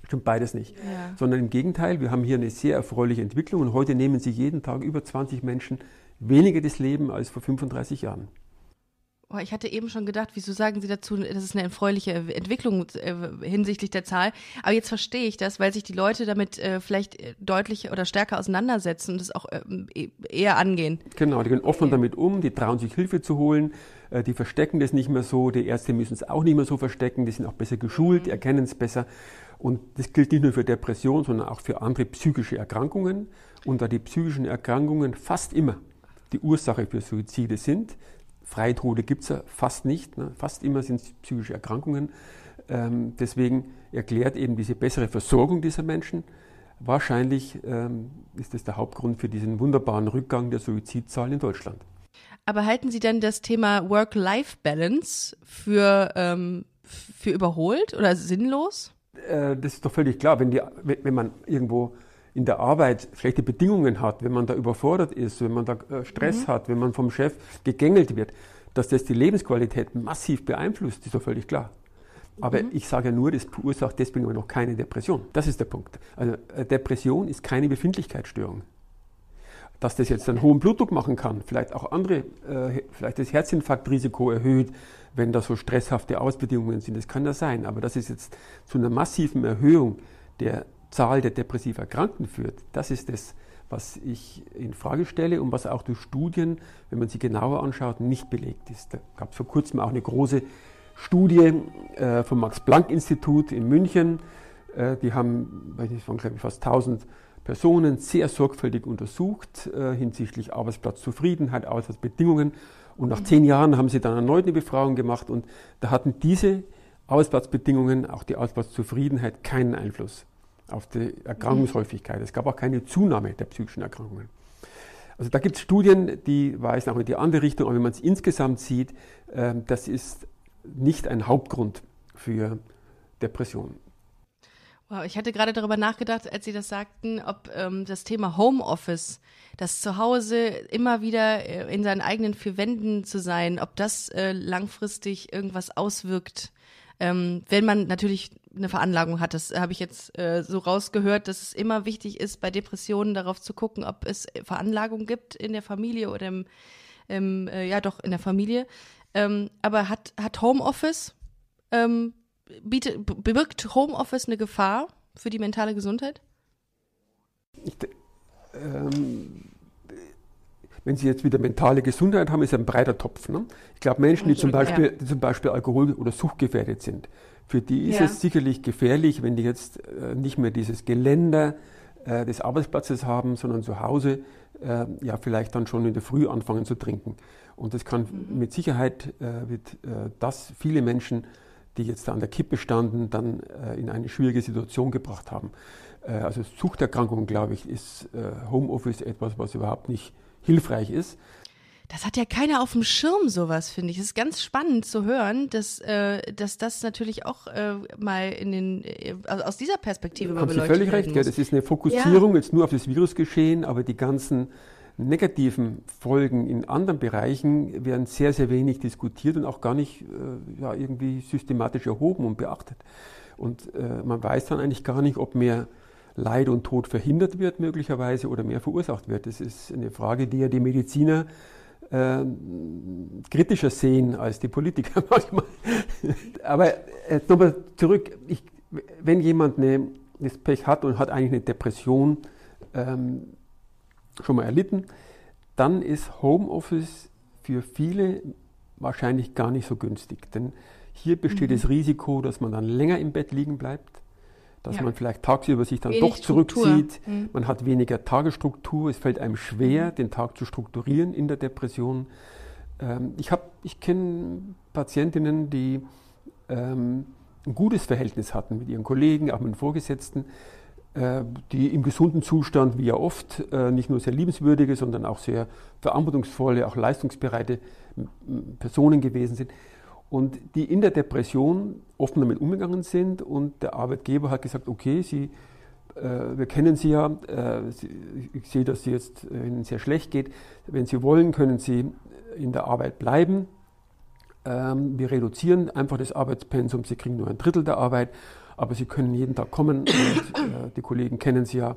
Stimmt beides nicht. Ja. Sondern im Gegenteil, wir haben hier eine sehr erfreuliche Entwicklung und heute nehmen sich jeden Tag über 20 Menschen weniger das Leben als vor 35 Jahren. Oh, ich hatte eben schon gedacht, wieso sagen Sie dazu, das ist eine erfreuliche Entwicklung äh, hinsichtlich der Zahl. Aber jetzt verstehe ich das, weil sich die Leute damit äh, vielleicht äh, deutlich oder stärker auseinandersetzen und es auch e-, eher angehen. Genau, die gehen offen damit um, die trauen sich Hilfe zu holen, äh, die verstecken das nicht mehr so, die Ärzte müssen es auch nicht mehr so verstecken, die sind auch besser geschult, mhm. erkennen es besser. Und das gilt nicht nur für Depression, sondern auch für andere psychische Erkrankungen. Und da die psychischen Erkrankungen fast immer die Ursache für Suizide sind, Freitode gibt es ja fast nicht. Ne? Fast immer sind es psychische Erkrankungen. Ähm, deswegen erklärt eben diese bessere Versorgung dieser Menschen, wahrscheinlich ähm, ist das der Hauptgrund für diesen wunderbaren Rückgang der Suizidzahlen in Deutschland. Aber halten Sie denn das Thema Work-Life-Balance für, ähm, für überholt oder sinnlos? Äh, das ist doch völlig klar. Wenn, die, wenn man irgendwo in der Arbeit schlechte Bedingungen hat, wenn man da überfordert ist, wenn man da äh, Stress mhm. hat, wenn man vom Chef gegängelt wird, dass das die Lebensqualität massiv beeinflusst, ist doch völlig klar. Aber mhm. ich sage ja nur, das verursacht deswegen aber noch keine Depression. Das ist der Punkt. Also äh, Depression ist keine Befindlichkeitsstörung. Dass das jetzt einen hohen Blutdruck machen kann, vielleicht auch andere, äh, vielleicht das Herzinfarktrisiko erhöht, wenn da so stresshafte Ausbedingungen sind, das kann ja sein. Aber dass es jetzt zu einer massiven Erhöhung der Zahl der depressiv Erkrankten führt, das ist das, was ich in Frage stelle und was auch durch Studien, wenn man sie genauer anschaut, nicht belegt ist. Da gab es vor kurzem auch eine große Studie äh, vom Max-Planck-Institut in München. Äh, die haben, weiß nicht, waren glaube ich fast 1000 Personen sehr sorgfältig untersucht äh, hinsichtlich Arbeitsplatzzufriedenheit, Arbeitsplatzbedingungen. Und nach zehn Jahren haben sie dann erneut eine Befragung gemacht und da hatten diese Arbeitsplatzbedingungen, auch die Arbeitsplatzzufriedenheit, keinen Einfluss auf die Erkrankungshäufigkeit. Es gab auch keine Zunahme der psychischen Erkrankungen. Also da gibt es Studien, die weisen auch in die andere Richtung, aber wenn man es insgesamt sieht, äh, das ist nicht ein Hauptgrund für Depressionen. Wow, ich hatte gerade darüber nachgedacht, als Sie das sagten, ob ähm, das Thema Homeoffice, das Zuhause immer wieder äh, in seinen eigenen vier Wänden zu sein, ob das äh, langfristig irgendwas auswirkt ähm, wenn man natürlich eine Veranlagung hat, das habe ich jetzt äh, so rausgehört, dass es immer wichtig ist, bei Depressionen darauf zu gucken, ob es Veranlagung gibt in der Familie oder im, im äh, ja doch in der Familie. Ähm, aber hat, hat Homeoffice, ähm, bietet, bewirkt Homeoffice eine Gefahr für die mentale Gesundheit? Ich, ähm, wenn Sie jetzt wieder mentale Gesundheit haben, ist ein breiter Topf. Ne? Ich glaube, Menschen, die zum, Beispiel, die zum Beispiel Alkohol- oder Suchtgefährdet sind, für die ist ja. es sicherlich gefährlich, wenn die jetzt äh, nicht mehr dieses Geländer äh, des Arbeitsplatzes haben, sondern zu Hause äh, ja vielleicht dann schon in der Früh anfangen zu trinken. Und das kann mhm. mit Sicherheit wird das viele Menschen, die jetzt da an der Kippe standen, dann in eine schwierige Situation gebracht haben. also Suchterkrankungen, glaube ich, ist Homeoffice etwas, was überhaupt nicht hilfreich ist. Das hat ja keiner auf dem Schirm, sowas, finde ich. Es ist ganz spannend zu hören, dass, äh, dass das natürlich auch äh, mal in den, äh, aus dieser Perspektive mal beleuchtet Sie völlig recht, ja, das ist eine Fokussierung ja. jetzt nur auf das Virusgeschehen, aber die ganzen negativen Folgen in anderen Bereichen werden sehr, sehr wenig diskutiert und auch gar nicht äh, ja, irgendwie systematisch erhoben und beachtet. Und äh, man weiß dann eigentlich gar nicht, ob mehr Leid und Tod verhindert wird möglicherweise oder mehr verursacht wird. Das ist eine Frage, die ja die Mediziner äh, kritischer sehen als die Politiker manchmal. Aber äh, nochmal zurück, ich, wenn jemand eine, das Pech hat und hat eigentlich eine Depression ähm, schon mal erlitten, dann ist Homeoffice für viele wahrscheinlich gar nicht so günstig. Denn hier besteht mhm. das Risiko, dass man dann länger im Bett liegen bleibt, dass ja. man vielleicht tagsüber sich dann Wenig doch zurückzieht. Mhm. Man hat weniger Tagesstruktur. Es fällt einem schwer, mhm. den Tag zu strukturieren in der Depression. Ähm, ich ich kenne Patientinnen, die ähm, ein gutes Verhältnis hatten mit ihren Kollegen, auch mit den Vorgesetzten, äh, die im gesunden Zustand, wie ja oft, äh, nicht nur sehr liebenswürdige, sondern auch sehr verantwortungsvolle, auch leistungsbereite Personen gewesen sind und die in der Depression offen damit umgegangen sind und der Arbeitgeber hat gesagt, okay, Sie, äh, wir kennen Sie ja, äh, Sie, ich sehe, dass Sie jetzt äh, Ihnen sehr schlecht geht. Wenn Sie wollen, können Sie in der Arbeit bleiben. Ähm, wir reduzieren einfach das Arbeitspensum, Sie kriegen nur ein Drittel der Arbeit, aber Sie können jeden Tag kommen und äh, die Kollegen kennen Sie ja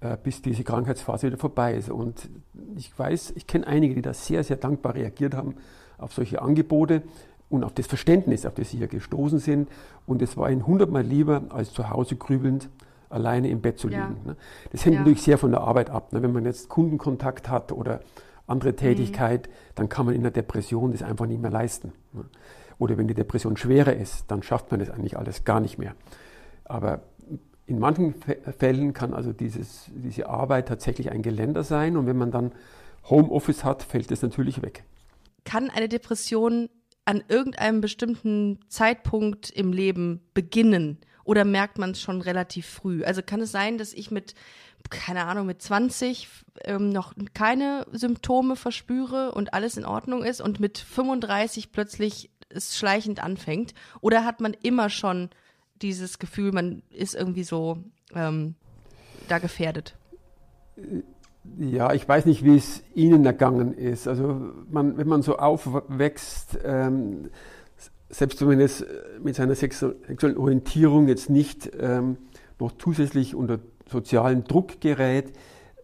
äh, bis diese Krankheitsphase wieder vorbei ist. Und ich weiß, ich kenne einige, die da sehr, sehr dankbar reagiert haben auf solche Angebote und auf das Verständnis, auf das sie hier gestoßen sind. Und es war ihnen hundertmal lieber, als zu Hause grübelnd alleine im Bett zu liegen. Ja. Ne? Das hängt ja. natürlich sehr von der Arbeit ab. Ne? Wenn man jetzt Kundenkontakt hat oder andere Tätigkeit, mhm. dann kann man in der Depression das einfach nicht mehr leisten. Ne? Oder wenn die Depression schwerer ist, dann schafft man das eigentlich alles gar nicht mehr. Aber in manchen Fällen kann also dieses, diese Arbeit tatsächlich ein Geländer sein und wenn man dann Homeoffice hat, fällt das natürlich weg. Kann eine Depression an irgendeinem bestimmten Zeitpunkt im Leben beginnen? Oder merkt man es schon relativ früh? Also kann es sein, dass ich mit, keine Ahnung, mit 20 ähm, noch keine Symptome verspüre und alles in Ordnung ist und mit 35 plötzlich es schleichend anfängt? Oder hat man immer schon dieses Gefühl, man ist irgendwie so ähm, da gefährdet? Äh, ja, ich weiß nicht, wie es Ihnen ergangen ist. Also man, wenn man so aufwächst, ähm, selbst wenn man jetzt mit seiner sexuellen Orientierung jetzt nicht ähm, noch zusätzlich unter sozialen Druck gerät,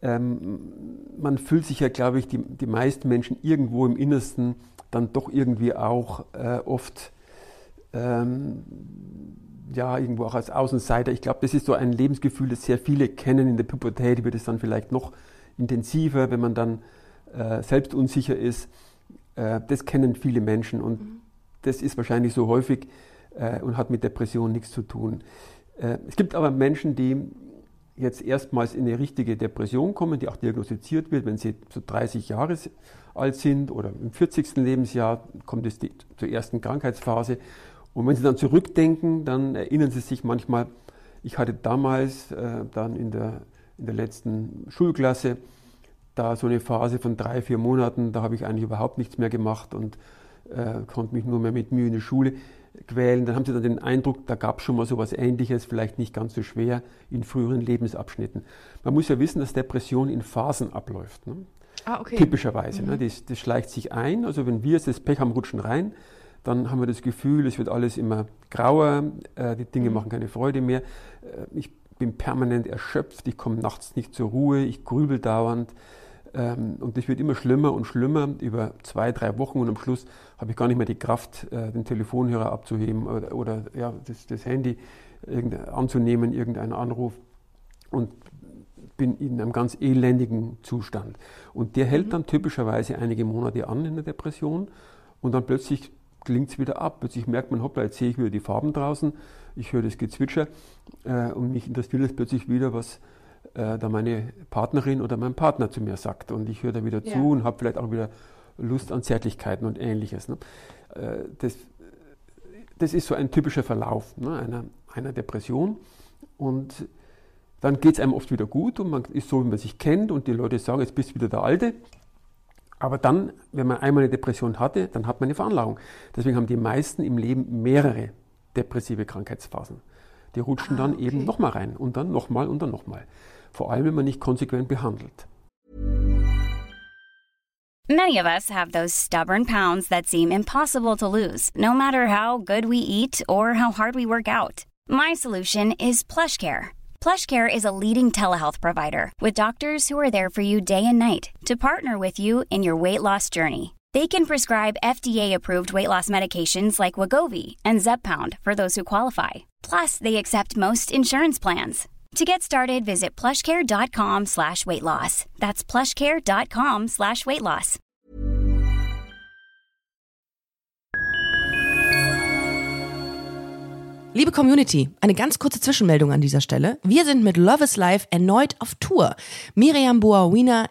ähm, man fühlt sich ja, glaube ich, die, die meisten Menschen irgendwo im Innersten dann doch irgendwie auch äh, oft ähm, ja, irgendwo auch als Außenseiter. Ich glaube, das ist so ein Lebensgefühl, das sehr viele kennen. In der Pubertät wird es dann vielleicht noch intensiver, wenn man dann äh, selbst unsicher ist. Äh, das kennen viele Menschen und mhm. das ist wahrscheinlich so häufig äh, und hat mit Depression nichts zu tun. Äh, es gibt aber Menschen, die jetzt erstmals in eine richtige Depression kommen, die auch diagnostiziert wird, wenn sie so 30 Jahre alt sind oder im 40. Lebensjahr kommt es die, zur ersten Krankheitsphase. Und wenn sie dann zurückdenken, dann erinnern sie sich manchmal, ich hatte damals äh, dann in der in der letzten Schulklasse, da so eine Phase von drei, vier Monaten, da habe ich eigentlich überhaupt nichts mehr gemacht und äh, konnte mich nur mehr mit Mühe in die Schule quälen. Dann haben sie dann den Eindruck, da gab es schon mal so etwas Ähnliches, vielleicht nicht ganz so schwer in früheren Lebensabschnitten. Man muss ja wissen, dass Depression in Phasen abläuft. Ne? Ah, okay. Typischerweise. Ne? Mhm. Ne? Das, das, schleicht sich ein. Also wenn wir jetzt das Pech haben, rutschen rein, dann haben wir das Gefühl, es wird alles immer grauer, äh, die Dinge mhm. machen keine Freude mehr. Äh, ich bin permanent erschöpft, ich komme nachts nicht zur Ruhe, ich grübel dauernd. Ähm, und das wird immer schlimmer und schlimmer über zwei, drei Wochen und am Schluss habe ich gar nicht mehr die Kraft, äh, den Telefonhörer abzuheben oder, oder ja, das, das Handy anzunehmen, irgendeinen Anruf und bin in einem ganz elendigen Zustand. Und der hält mhm. dann typischerweise einige Monate an in der Depression und dann plötzlich klingt es wieder ab. Plötzlich merkt man, hoppla, jetzt sehe ich wieder die Farben draußen, ich höre das Gezwitscher äh, und mich interessiert es plötzlich wieder, was äh, da meine Partnerin oder mein Partner zu mir sagt. Und ich höre da wieder ja. zu und habe vielleicht auch wieder Lust an Zärtlichkeiten und ähnliches. Ne? Äh, das, das ist so ein typischer Verlauf ne? einer, einer Depression. Und dann geht es einem oft wieder gut und man ist so, wie man sich kennt und die Leute sagen, jetzt bist du wieder der Alte. Aber dann, wenn man einmal eine Depression hatte, dann hat man eine Veranlagung. Deswegen haben die meisten im Leben mehrere depressive Krankheitsphasen. Die rutschen ah, dann eben nochmal rein und dann nochmal und dann nochmal. Vor allem, wenn man nicht konsequent behandelt. Many of us have those stubborn pounds that seem impossible to lose, no matter how good we eat or how hard we work out. My solution is PlushCare. PlushCare is a leading telehealth provider with doctors who are there for you day and night to partner with you in your weight loss journey. They can prescribe FDA-approved weight loss medications like Wagovi and Zepbound for those who qualify. Plus, they accept most insurance plans. To get started, visit plushcare.com slash weight loss. That's plushcare.com slash weight loss. Liebe Community, eine ganz kurze Zwischenmeldung an dieser Stelle. Wir sind mit Love is Life erneut auf Tour. Miriam Boawina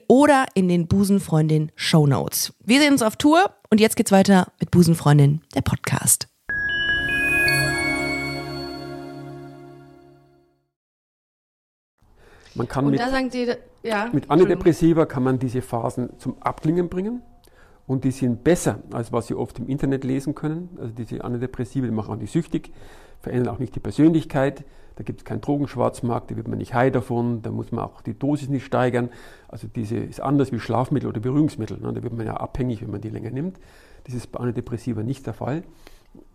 oder in den Busenfreundin Show Notes. Wir sehen uns auf Tour und jetzt geht's weiter mit Busenfreundin, der Podcast. Man kann mit, Sie, ja, mit Antidepressiva kann man diese Phasen zum Abklingen bringen und die sind besser, als was Sie oft im Internet lesen können. Also diese Antidepressiva, die machen auch nicht süchtig, verändern auch nicht die Persönlichkeit, da gibt es keinen Drogenschwarzmarkt, da wird man nicht high davon, da muss man auch die Dosis nicht steigern. Also diese ist anders wie Schlafmittel oder Berührungsmittel. Ne? Da wird man ja abhängig, wenn man die länger nimmt. Das ist bei Antidepressiva nicht der Fall.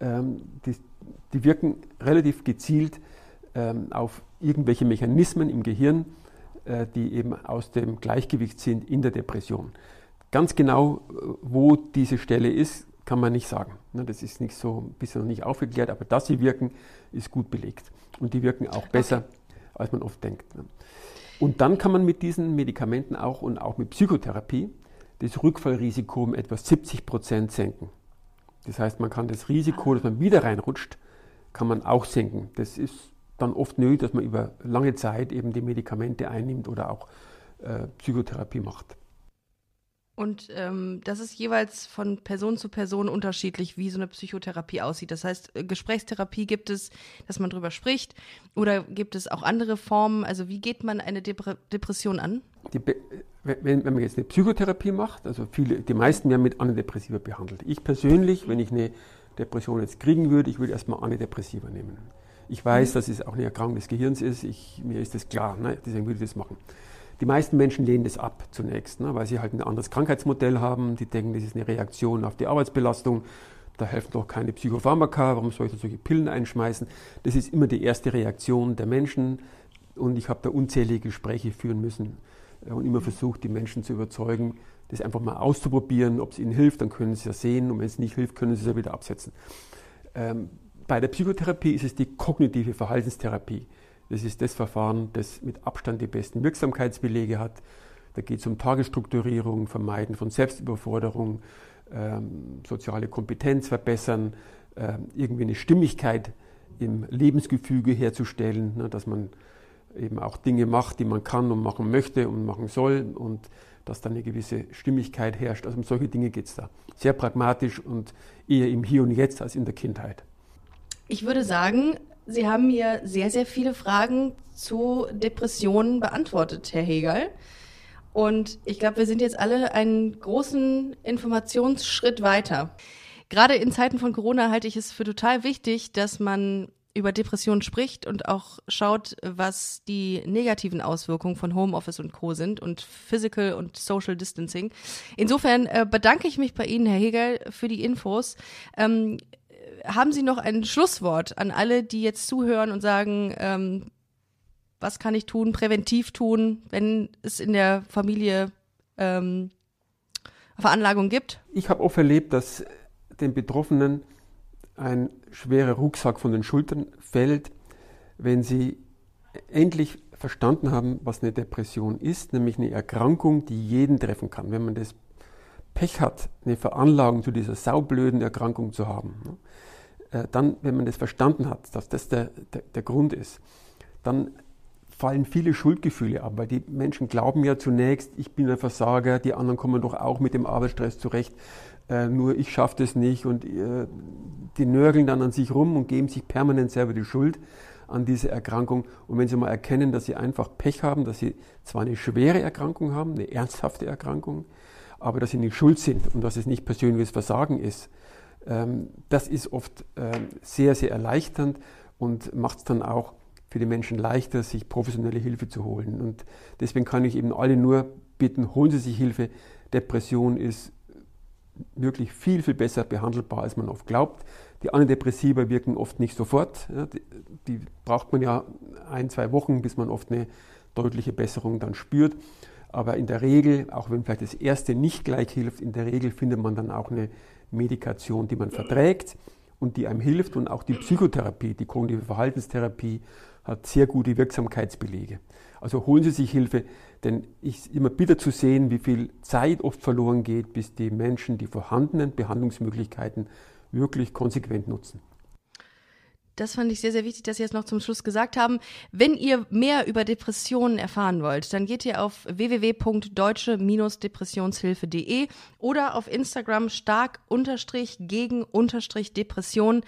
Ähm, die, die, wirken relativ gezielt ähm, auf irgendwelche Mechanismen im Gehirn, äh, die eben aus dem Gleichgewicht sind in der Depression. Ganz genau, äh, wo diese Stelle ist, kann man nicht sagen. Ne? Das ist nicht so, bisher noch nicht aufgeklärt, aber dass sie wirken, ist gut belegt. Und die wirken auch besser, okay. als man oft denkt. Ne? Und dann kann man mit diesen Medikamenten auch und auch mit Psychotherapie das Rückfallrisiko um etwa 70 Prozent senken. Das heißt, man kann das Risiko, dass man wieder reinrutscht, kann man auch senken. Das ist dann oft nötig, dass man über lange Zeit eben die Medikamente einnimmt oder auch äh, Psychotherapie macht. Und ähm, das ist jeweils von Person zu Person unterschiedlich, wie so eine Psychotherapie aussieht. Das heißt, äh, Gesprächstherapie gibt es, dass man drüber spricht, oder gibt es auch andere Formen? Also wie geht man eine Depre Depression an? Wenn, wenn, man jetzt eine Psychotherapie macht, also viele, die meisten werden mit Antidepressiva behandelt. Ich persönlich, wenn ich eine Depression jetzt kriegen würde, ich würde erstmal Antidepressiva nehmen. Ich weiß, mhm. dass es auch eine Erkrankung des Gehirns ist, ich, mir ist das klar, ne? deswegen würde ich das machen. Die meisten Menschen lehnen das ab zunächst, ne, weil sie halt ein anderes Krankheitsmodell haben. Die denken, das ist eine Reaktion auf die Arbeitsbelastung. Da helfen doch keine Psychopharmaka, warum soll ich da solche Pillen einschmeißen? Das ist immer die erste Reaktion der Menschen und ich habe da unzählige Gespräche führen müssen äh, und immer versucht, die Menschen zu überzeugen, das einfach mal auszuprobieren. Ob es ihnen hilft, dann können sie es ja sehen und wenn es nicht hilft, können sie es ja wieder absetzen. Ähm, bei der Psychotherapie ist es die kognitive Verhaltenstherapie. Das ist das Verfahren, das mit Abstand die besten Wirksamkeitsbelege hat. Da geht es um Tagesstrukturierung, Vermeiden von Selbstüberforderung, ähm, soziale Kompetenz verbessern, ähm, irgendwie eine Stimmigkeit im Lebensgefüge herzustellen, ne, dass man eben auch Dinge macht, die man kann und machen möchte und machen soll und dass dann eine gewisse Stimmigkeit herrscht. Also um solche Dinge geht es da. Sehr pragmatisch und eher im Hier und Jetzt als in der Kindheit. Ich würde sagen, Sie haben mir sehr, sehr viele Fragen zu Depressionen beantwortet, Herr Hegel. Und ich glaube, wir sind jetzt alle einen großen Informationsschritt weiter. Gerade in Zeiten von Corona halte ich es für total wichtig, dass man über Depressionen spricht und auch schaut, was die negativen Auswirkungen von Homeoffice und Co. sind und Physical und Social Distancing. Insofern äh, bedanke ich mich bei Ihnen, Herr Hegel, für die Infos. Ähm, haben Sie noch ein Schlusswort an alle, die jetzt zuhören und sagen, ähm, was kann ich tun, präventiv tun, wenn es in der Familie ähm, Veranlagung gibt? Ich habe oft erlebt, dass den Betroffenen ein schwerer Rucksack von den Schultern fällt, wenn sie endlich verstanden haben, was eine Depression ist, nämlich eine Erkrankung, die jeden treffen kann. Wenn man das Pech hat, eine Veranlagung zu dieser saublöden Erkrankung zu haben, ne, äh, dann, wenn man das verstanden hat, dass das der, der, der Grund ist, dann fallen viele Schuldgefühle ab, weil die Menschen glauben ja zunächst, ich bin ein Versager, die anderen kommen doch auch mit dem Arbeitsstress zurecht, äh, nur ich schaffe das nicht und äh, die nörgeln dann an sich rum und geben sich permanent selber die Schuld an diese Erkrankung. Und wenn sie mal erkennen, dass sie einfach Pech haben, dass sie zwar eine schwere Erkrankung haben, eine ernsthafte Erkrankung, aber dass sie nicht schuld sind und dass es nicht persönliches Versagen ist, ähm, das ist oft ähm, sehr, sehr erleichternd und macht es dann auch für die Menschen leichter, sich professionelle Hilfe zu holen. Und deswegen kann ich eben alle nur bitten, holen Sie sich Hilfe. Depression ist wirklich viel, viel besser behandelbar, als man oft glaubt. Die Antidepressiva wirken oft nicht sofort. Die, braucht man ja ein, zwei Wochen, bis man oft eine deutliche Besserung dann spürt. Aber in der Regel, auch wenn vielleicht das erste nicht gleich hilft, in der Regel findet man dann auch eine Medikation, die man verträgt und die einem hilft. Und auch die Psychotherapie, die kognitive Verhaltenstherapie hat sehr gute Wirksamkeitsbelege. Also holen Sie sich Hilfe, denn es ist immer bitter zu sehen, wie viel Zeit oft verloren geht, bis die Menschen die vorhandenen Behandlungsmöglichkeiten wirklich konsequent nutzen. Das fand ich sehr, sehr wichtig, dass Sie jetzt noch zum Schluss gesagt haben. Wenn ihr mehr über Depressionen erfahren wollt, dann geht ihr auf www.deutsche-depressionshilfe.de oder auf Instagram stark gegen Depression.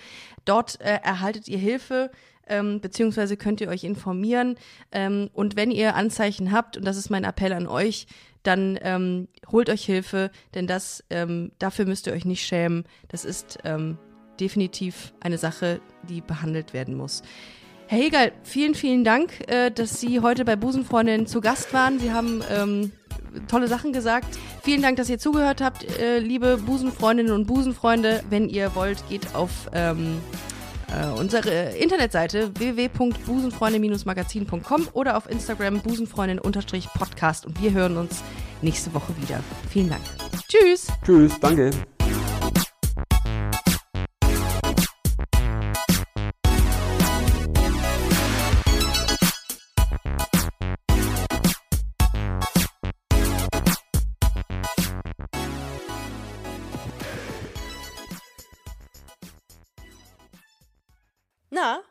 Dort äh, erhaltet ihr Hilfe ähm, beziehungsweise könnt ihr euch informieren. Ähm, und wenn ihr Anzeichen habt, und das ist mein Appell an euch, dann ähm, holt euch Hilfe, denn das, ähm, dafür müsst ihr euch nicht schämen. Das ist ähm, definitiv eine Sache, die behandelt werden muss. Herr Hegel, vielen, vielen Dank, äh, dass Sie heute bei Busenfreundin zu Gast waren. Sie haben ähm, tolle Sachen gesagt. Vielen Dank, dass ihr zugehört habt, äh, liebe Busenfreundinnen und Busenfreunde. Wenn ihr wollt, geht auf ähm, äh, unsere Internetseite www.busenfreunde-magazin.com oder auf Instagram busenfreundin-podcast und wir hören uns nächste Woche wieder. Vielen Dank. Tschüss. Tschüss, danke.